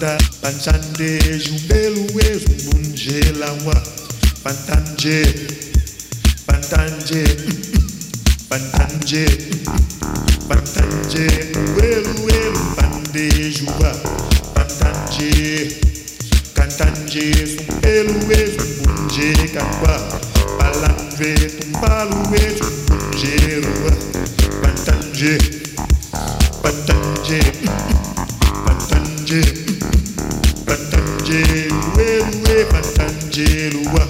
Sambanda, Panchande, Jumbelue, Zumbunje, Lawa, Pantanje, Pantanje, Pantanje, Pantanje, Uelue, Pande, Juba, Pantanje, Cantanje, Zumbelue, Zumbunje, Kakwa, Palanve, Tumbalue, Zumbunje, Rua, Pantanje, Pantanje, Patanjali, silhueta.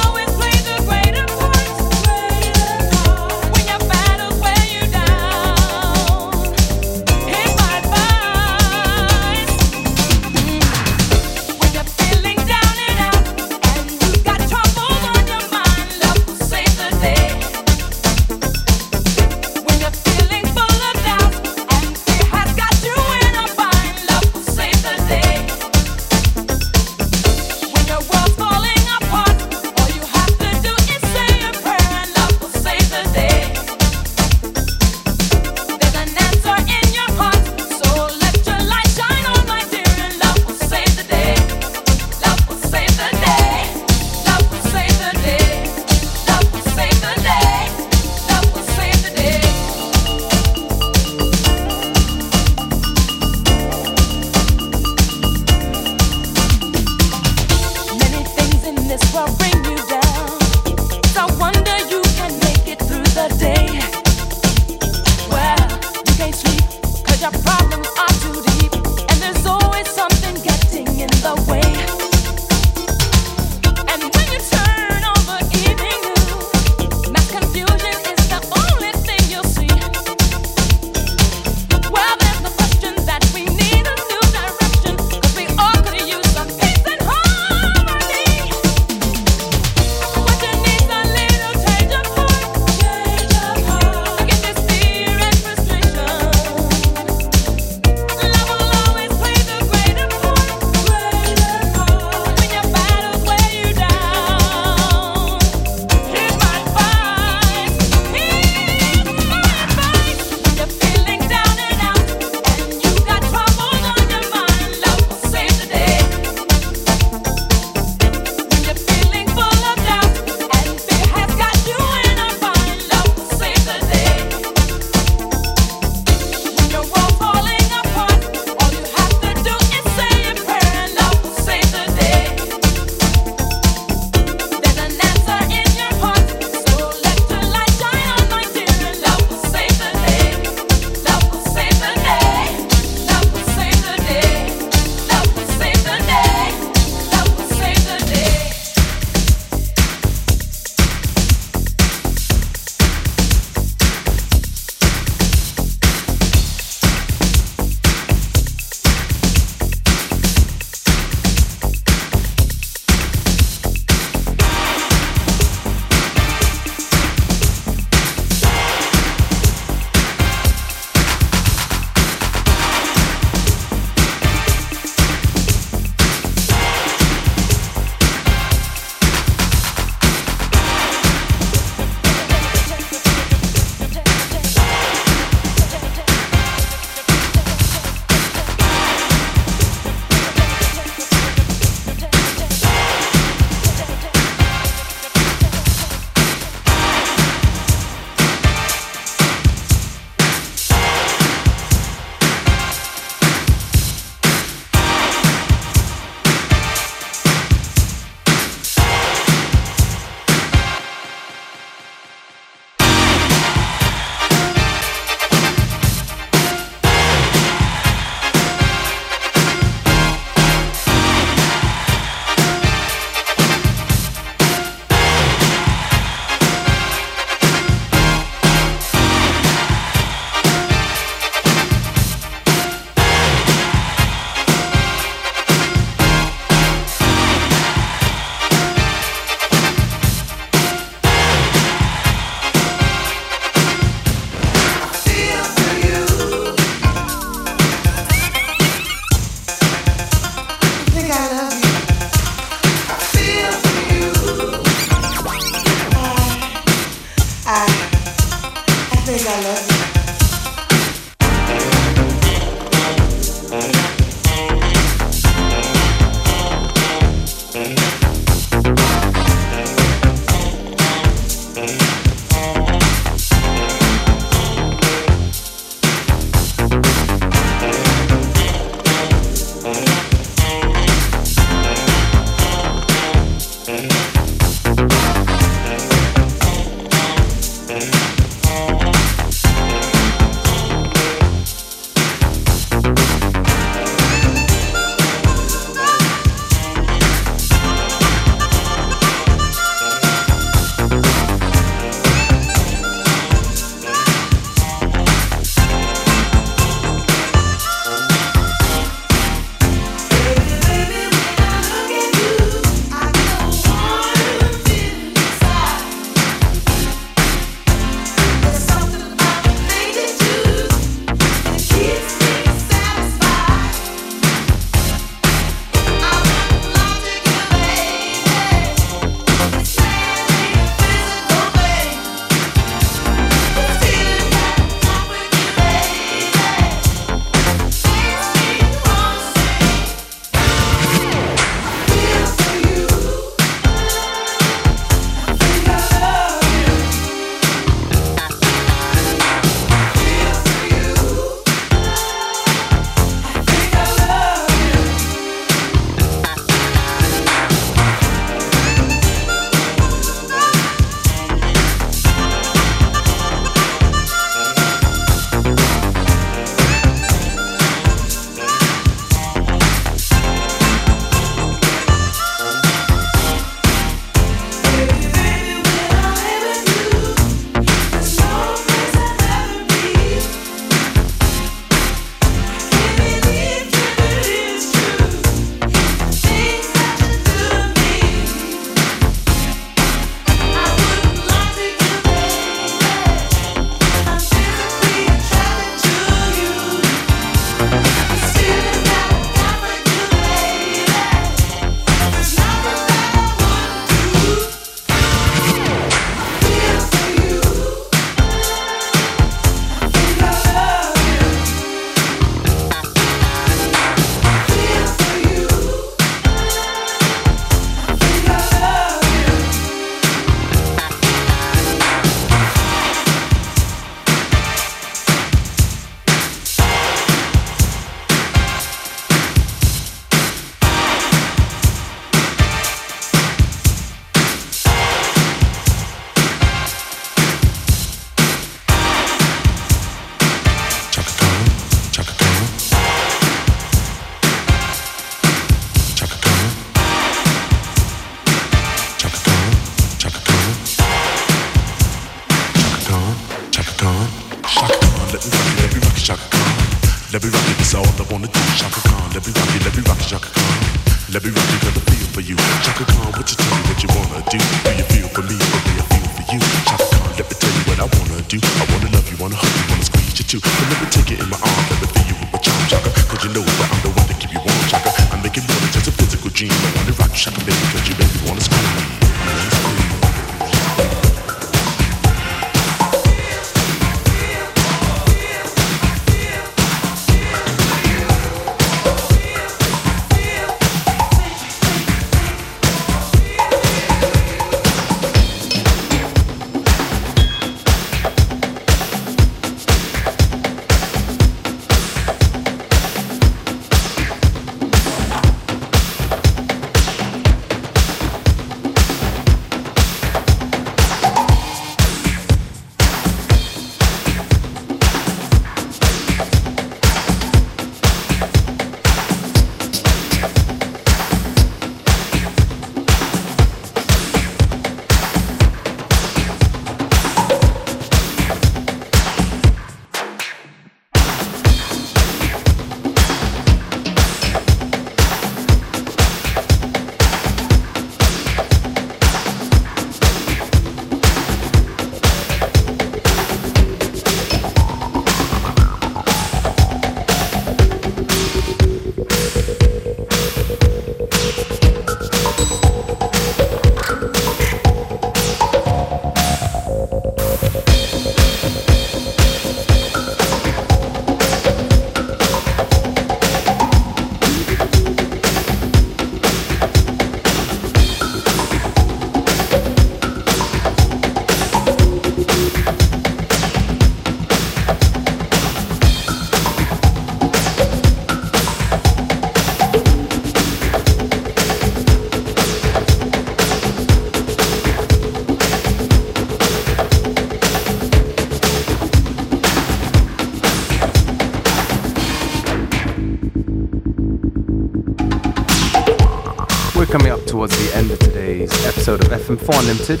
From Four Limited.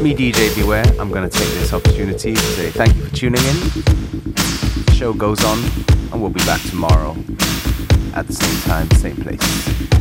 Me, DJ Beware, I'm going to take this opportunity to say thank you for tuning in. The show goes on, and we'll be back tomorrow at the same time, same place.